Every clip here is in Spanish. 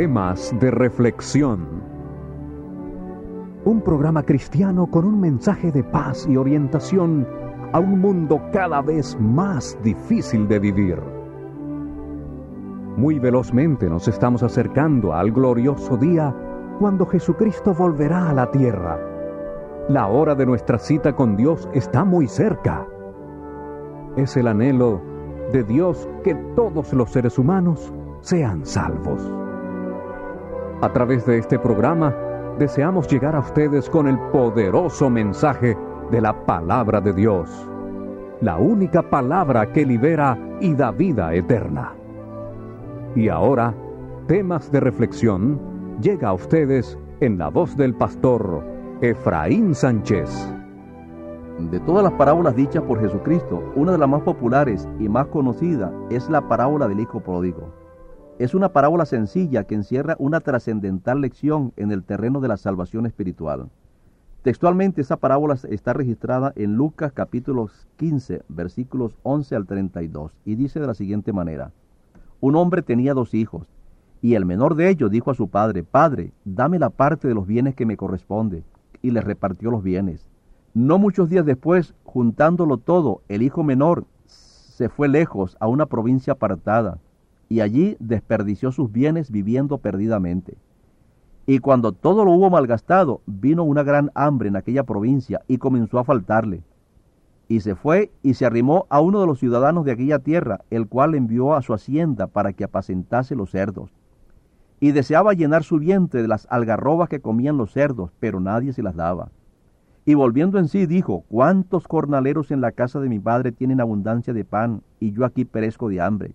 Temas de reflexión. Un programa cristiano con un mensaje de paz y orientación a un mundo cada vez más difícil de vivir. Muy velozmente nos estamos acercando al glorioso día cuando Jesucristo volverá a la tierra. La hora de nuestra cita con Dios está muy cerca. Es el anhelo de Dios que todos los seres humanos sean salvos. A través de este programa deseamos llegar a ustedes con el poderoso mensaje de la palabra de Dios, la única palabra que libera y da vida eterna. Y ahora, temas de reflexión llega a ustedes en la voz del pastor Efraín Sánchez. De todas las parábolas dichas por Jesucristo, una de las más populares y más conocidas es la parábola del Hijo Pródigo. Es una parábola sencilla que encierra una trascendental lección en el terreno de la salvación espiritual. Textualmente esa parábola está registrada en Lucas capítulo 15 versículos 11 al 32 y dice de la siguiente manera, Un hombre tenía dos hijos y el menor de ellos dijo a su padre, Padre, dame la parte de los bienes que me corresponde y le repartió los bienes. No muchos días después, juntándolo todo, el hijo menor se fue lejos a una provincia apartada y allí desperdició sus bienes viviendo perdidamente. Y cuando todo lo hubo malgastado, vino una gran hambre en aquella provincia y comenzó a faltarle. Y se fue y se arrimó a uno de los ciudadanos de aquella tierra, el cual envió a su hacienda para que apacentase los cerdos. Y deseaba llenar su vientre de las algarrobas que comían los cerdos, pero nadie se las daba. Y volviendo en sí dijo, ¿cuántos jornaleros en la casa de mi padre tienen abundancia de pan, y yo aquí perezco de hambre?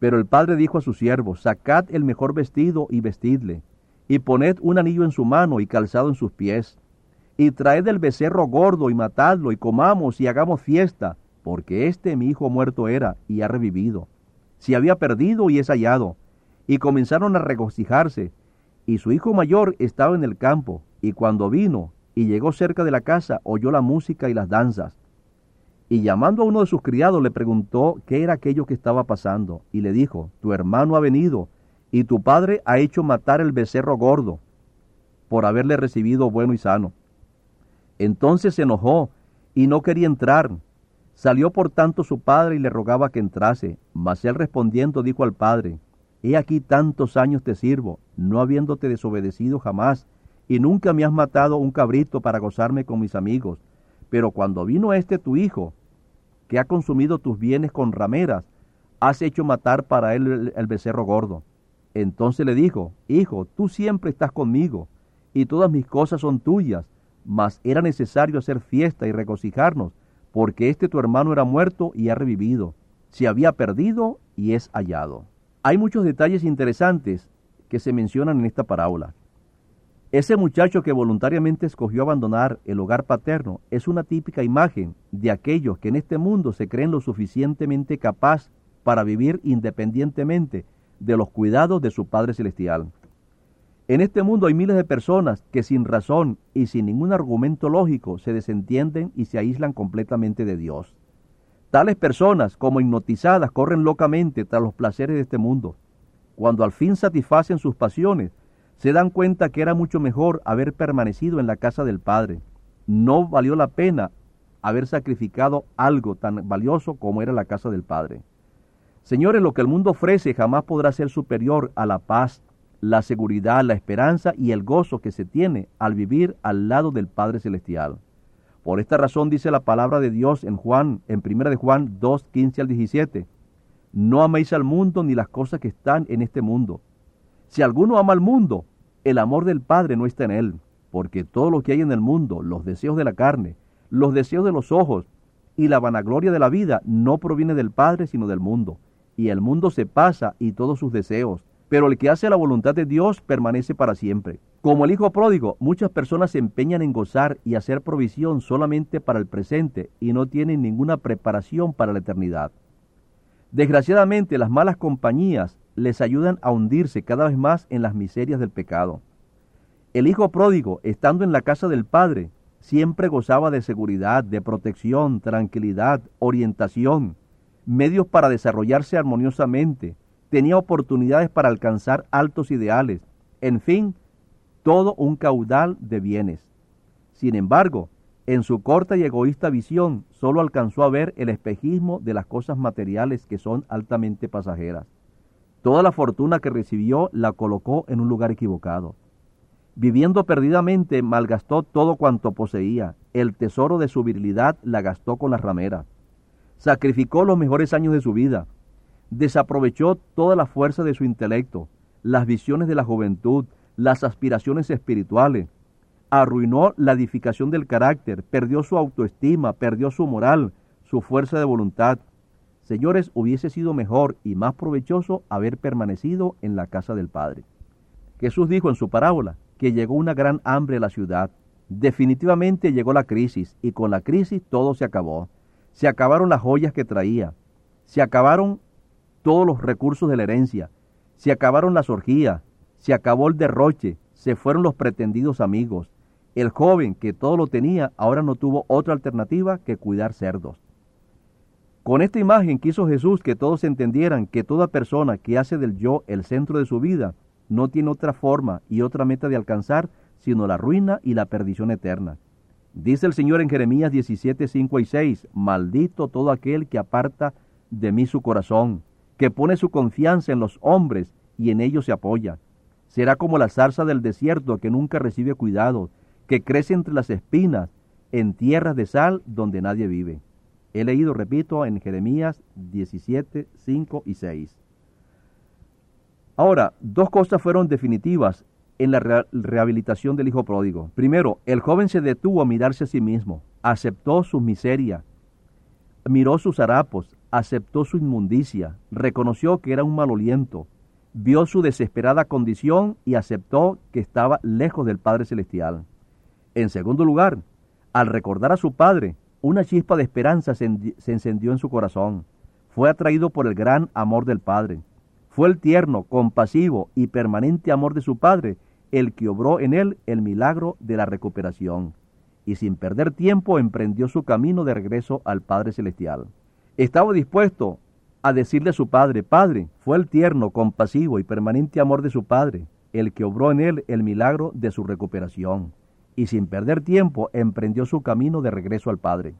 Pero el padre dijo a sus siervos, sacad el mejor vestido y vestidle, y poned un anillo en su mano y calzado en sus pies, y traed el becerro gordo y matadlo, y comamos y hagamos fiesta, porque este mi hijo muerto era y ha revivido. Se había perdido y es hallado. Y comenzaron a regocijarse, y su hijo mayor estaba en el campo, y cuando vino y llegó cerca de la casa, oyó la música y las danzas. Y llamando a uno de sus criados le preguntó qué era aquello que estaba pasando, y le dijo, tu hermano ha venido, y tu padre ha hecho matar el becerro gordo, por haberle recibido bueno y sano. Entonces se enojó, y no quería entrar. Salió por tanto su padre y le rogaba que entrase, mas él respondiendo dijo al padre, He aquí tantos años te sirvo, no habiéndote desobedecido jamás, y nunca me has matado un cabrito para gozarme con mis amigos. Pero cuando vino este tu hijo, que ha consumido tus bienes con rameras, has hecho matar para él el, becerro gordo. Entonces le dijo, Hijo, tú siempre estás conmigo, y todas mis cosas son tuyas, mas era necesario hacer fiesta y regocijarnos, porque este tu hermano era muerto y ha revivido, se había perdido y es hallado. Hay muchos detalles interesantes que se mencionan en esta parábola. Ese muchacho que voluntariamente escogió abandonar el hogar paterno es una típica imagen de aquellos que en este mundo se creen lo suficientemente capaz para vivir independientemente de los cuidados de su Padre Celestial. En este mundo hay miles de personas que sin razón y sin ningún argumento lógico se desentienden y se aíslan completamente de Dios. Tales personas, como hipnotizadas, corren locamente tras los placeres de este mundo. Cuando al fin satisfacen sus pasiones, se dan cuenta que era mucho mejor haber permanecido en la casa del Padre. No valió la pena haber sacrificado algo tan valioso como era la casa del Padre. Señores, lo que el mundo ofrece jamás podrá ser superior a la paz, la seguridad, la esperanza y el gozo que se tiene al vivir al lado del Padre Celestial. Por esta razón dice la palabra de Dios en Juan, en 1 de Juan 2, 15 al 17. No améis al mundo ni las cosas que están en este mundo. Si alguno ama al mundo, el amor del Padre no está en él, porque todo lo que hay en el mundo, los deseos de la carne, los deseos de los ojos y la vanagloria de la vida no proviene del Padre, sino del mundo. Y el mundo se pasa y todos sus deseos, pero el que hace la voluntad de Dios permanece para siempre. Como el hijo pródigo, muchas personas se empeñan en gozar y hacer provisión solamente para el presente y no tienen ninguna preparación para la eternidad. Desgraciadamente, las malas compañías les ayudan a hundirse cada vez más en las miserias del pecado. El hijo pródigo, estando en la casa del Padre, siempre gozaba de seguridad, de protección, tranquilidad, orientación, medios para desarrollarse armoniosamente, tenía oportunidades para alcanzar altos ideales, en fin, todo un caudal de bienes. Sin embargo, en su corta y egoísta visión, solo alcanzó a ver el espejismo de las cosas materiales que son altamente pasajeras. Toda la fortuna que recibió la colocó en un lugar equivocado. Viviendo perdidamente, malgastó todo cuanto poseía. El tesoro de su virilidad la gastó con las rameras. Sacrificó los mejores años de su vida. Desaprovechó toda la fuerza de su intelecto, las visiones de la juventud, las aspiraciones espirituales. Arruinó la edificación del carácter, perdió su autoestima, perdió su moral, su fuerza de voluntad. Señores, hubiese sido mejor y más provechoso haber permanecido en la casa del Padre. Jesús dijo en su parábola que llegó una gran hambre a la ciudad. Definitivamente llegó la crisis y con la crisis todo se acabó. Se acabaron las joyas que traía, se acabaron todos los recursos de la herencia, se acabaron las orgías, se acabó el derroche, se fueron los pretendidos amigos. El joven que todo lo tenía ahora no tuvo otra alternativa que cuidar cerdos. Con esta imagen quiso Jesús que todos entendieran que toda persona que hace del yo el centro de su vida no tiene otra forma y otra meta de alcanzar sino la ruina y la perdición eterna. Dice el Señor en Jeremías 17, 5 y 6, Maldito todo aquel que aparta de mí su corazón, que pone su confianza en los hombres y en ellos se apoya. Será como la zarza del desierto que nunca recibe cuidado, que crece entre las espinas, en tierras de sal donde nadie vive. He leído, repito, en Jeremías 17, 5 y 6. Ahora, dos cosas fueron definitivas en la rehabilitación del hijo pródigo. Primero, el joven se detuvo a mirarse a sí mismo, aceptó su miseria, miró sus harapos, aceptó su inmundicia, reconoció que era un maloliento, vio su desesperada condición y aceptó que estaba lejos del Padre Celestial. En segundo lugar, al recordar a su Padre, una chispa de esperanza se encendió en su corazón. Fue atraído por el gran amor del Padre. Fue el tierno, compasivo y permanente amor de su Padre el que obró en él el milagro de la recuperación. Y sin perder tiempo emprendió su camino de regreso al Padre Celestial. Estaba dispuesto a decirle a su Padre, Padre, fue el tierno, compasivo y permanente amor de su Padre el que obró en él el milagro de su recuperación y sin perder tiempo emprendió su camino de regreso al Padre.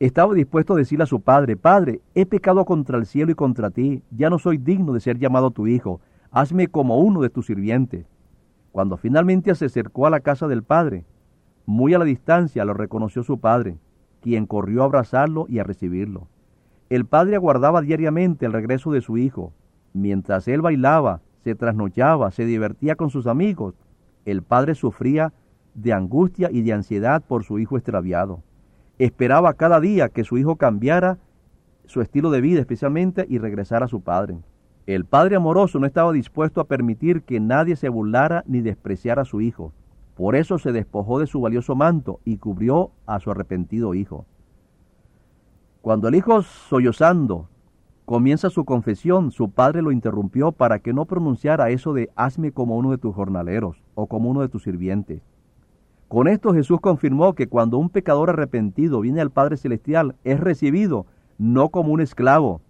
Estaba dispuesto a decirle a su padre, Padre, he pecado contra el cielo y contra ti, ya no soy digno de ser llamado tu hijo, hazme como uno de tus sirvientes. Cuando finalmente se acercó a la casa del padre, muy a la distancia lo reconoció su padre, quien corrió a abrazarlo y a recibirlo. El padre aguardaba diariamente el regreso de su hijo. Mientras él bailaba, se trasnochaba, se divertía con sus amigos, el padre sufría de angustia y de ansiedad por su hijo extraviado. Esperaba cada día que su hijo cambiara su estilo de vida especialmente y regresara a su padre. El padre amoroso no estaba dispuesto a permitir que nadie se burlara ni despreciara a su hijo. Por eso se despojó de su valioso manto y cubrió a su arrepentido hijo. Cuando el hijo sollozando comienza su confesión, su padre lo interrumpió para que no pronunciara eso de hazme como uno de tus jornaleros o como uno de tus sirvientes. Con esto Jesús confirmó que cuando un pecador arrepentido viene al Padre Celestial, es recibido no como un esclavo,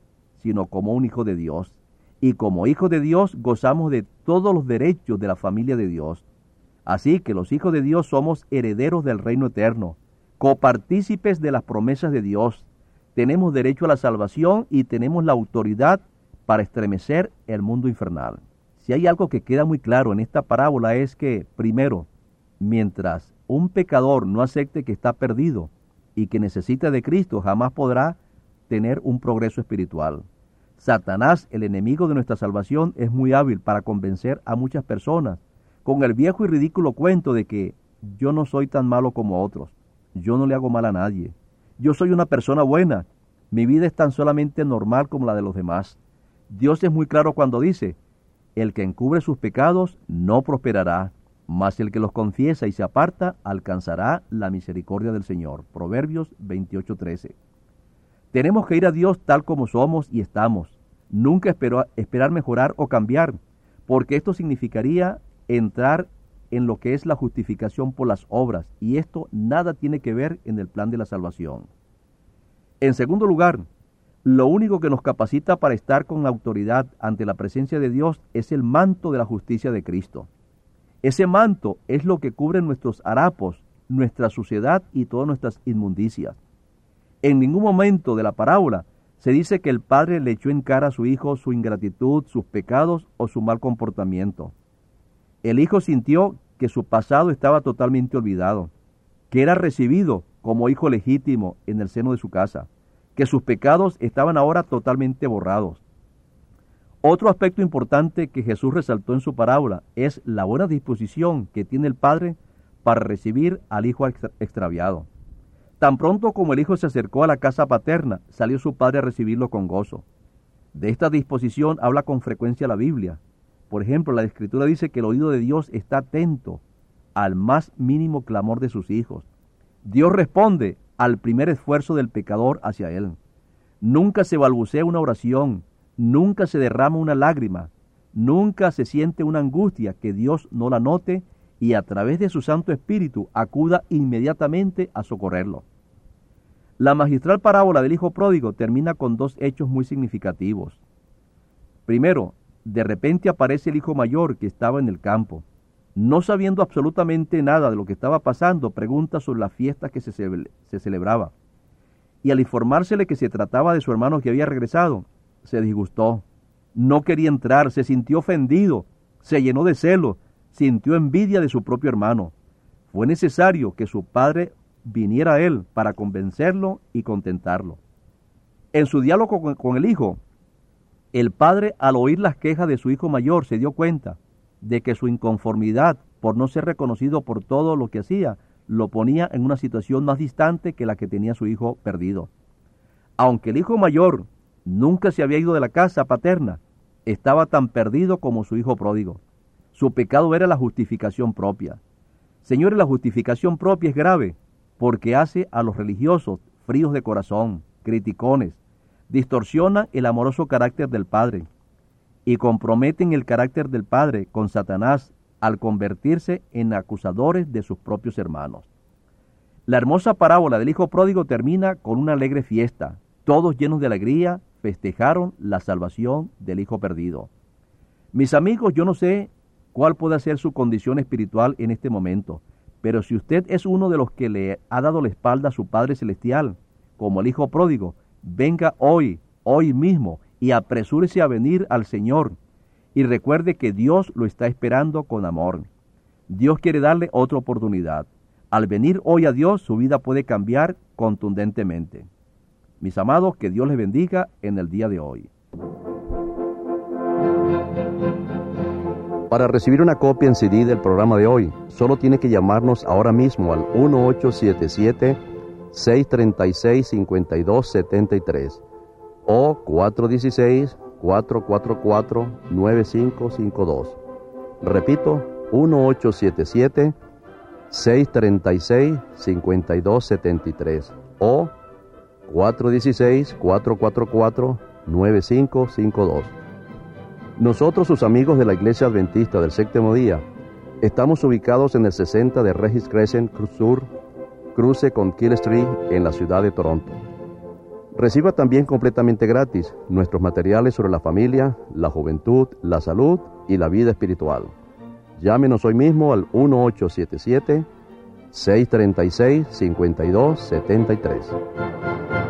sino como un hijo de Dios. Y como hijo de Dios gozamos de todos los derechos de la familia de Dios. Así que los hijos de Dios somos herederos del reino eterno, copartícipes de las promesas de Dios. Tenemos derecho a la salvación y tenemos la autoridad para estremecer el mundo infernal. Si hay algo que queda muy claro en esta parábola es que, primero, Mientras un pecador no acepte que está perdido y que necesita de Cristo, jamás podrá tener un progreso espiritual. Satanás, el enemigo de nuestra salvación, es muy hábil para convencer a muchas personas con el viejo y ridículo cuento de que yo no soy tan malo como otros, yo no le hago mal a nadie, yo soy una persona buena, mi vida es tan solamente normal como la de los demás. Dios es muy claro cuando dice, el que encubre sus pecados no prosperará, mas el que los confiesa y se aparta alcanzará la misericordia del Señor. Proverbios 28:13. Tenemos que ir a Dios tal como somos y estamos, nunca esperar mejorar o cambiar, porque esto significaría entrar en lo que es la justificación por las obras, y esto nada tiene que ver en el plan de la salvación. En segundo lugar, lo único que nos capacita para estar con autoridad ante la presencia de Dios es el manto de la justicia de Cristo. Ese manto es lo que cubre nuestros harapos, nuestra suciedad y todas nuestras inmundicias. En ningún momento de la parábola se dice que el padre le echó en cara a su hijo su ingratitud, sus pecados o su mal comportamiento. El hijo sintió que su pasado estaba totalmente olvidado, que era recibido como hijo legítimo en el seno de su casa, que sus pecados estaban ahora totalmente borrados, otro aspecto importante que Jesús resaltó en su parábola es la buena disposición que tiene el Padre para recibir al Hijo extraviado. Tan pronto como el Hijo se acercó a la casa paterna, salió su Padre a recibirlo con gozo. De esta disposición habla con frecuencia la Biblia. Por ejemplo, la Escritura dice que el oído de Dios está atento al más mínimo clamor de sus hijos. Dios responde al primer esfuerzo del pecador hacia Él. Nunca se balbucea una oración, Nunca se derrama una lágrima, nunca se siente una angustia que Dios no la note y a través de su Santo Espíritu acuda inmediatamente a socorrerlo. La magistral parábola del Hijo Pródigo termina con dos hechos muy significativos. Primero, de repente aparece el hijo mayor que estaba en el campo. No sabiendo absolutamente nada de lo que estaba pasando, pregunta sobre la fiesta que se, se celebraba. Y al informársele que se trataba de su hermano que había regresado, se disgustó, no quería entrar, se sintió ofendido, se llenó de celo, sintió envidia de su propio hermano. Fue necesario que su padre viniera a él para convencerlo y contentarlo. En su diálogo con, el hijo, el padre al oír las quejas de su hijo mayor se dio cuenta de que su inconformidad por no ser reconocido por todo lo que hacía lo ponía en una situación más distante que la que tenía su hijo perdido. Aunque el hijo mayor Nunca se había ido de la casa paterna. Estaba tan perdido como su hijo pródigo. Su pecado era la justificación propia. Señores, la justificación propia es grave porque hace a los religiosos fríos de corazón, criticones, distorsiona el amoroso carácter del Padre y comprometen el carácter del Padre con Satanás al convertirse en acusadores de sus propios hermanos. La hermosa parábola del Hijo Pródigo termina con una alegre fiesta, todos llenos de alegría festejaron la salvación del Hijo perdido. Mis amigos, yo no sé cuál puede ser su condición espiritual en este momento, pero si usted es uno de los que le ha dado la espalda a su Padre Celestial, como el Hijo pródigo, venga hoy, hoy mismo, y apresúrese a venir al Señor, y recuerde que Dios lo está esperando con amor. Dios quiere darle otra oportunidad. Al venir hoy a Dios, su vida puede cambiar contundentemente. Mis amados, que Dios les bendiga en el día de hoy. Para recibir una copia en CD del programa de hoy, solo tiene que llamarnos ahora mismo al 1877-636-5273 o 416-444-9552. Repito, 1877-636-5273 o 416-444-9552. Nosotros, sus amigos de la Iglesia Adventista del Séptimo Día, estamos ubicados en el 60 de Regis Crescent Sur, cruce con Kill Street en la ciudad de Toronto. Reciba también completamente gratis nuestros materiales sobre la familia, la juventud, la salud y la vida espiritual. Llámenos hoy mismo al 1877 636 5273.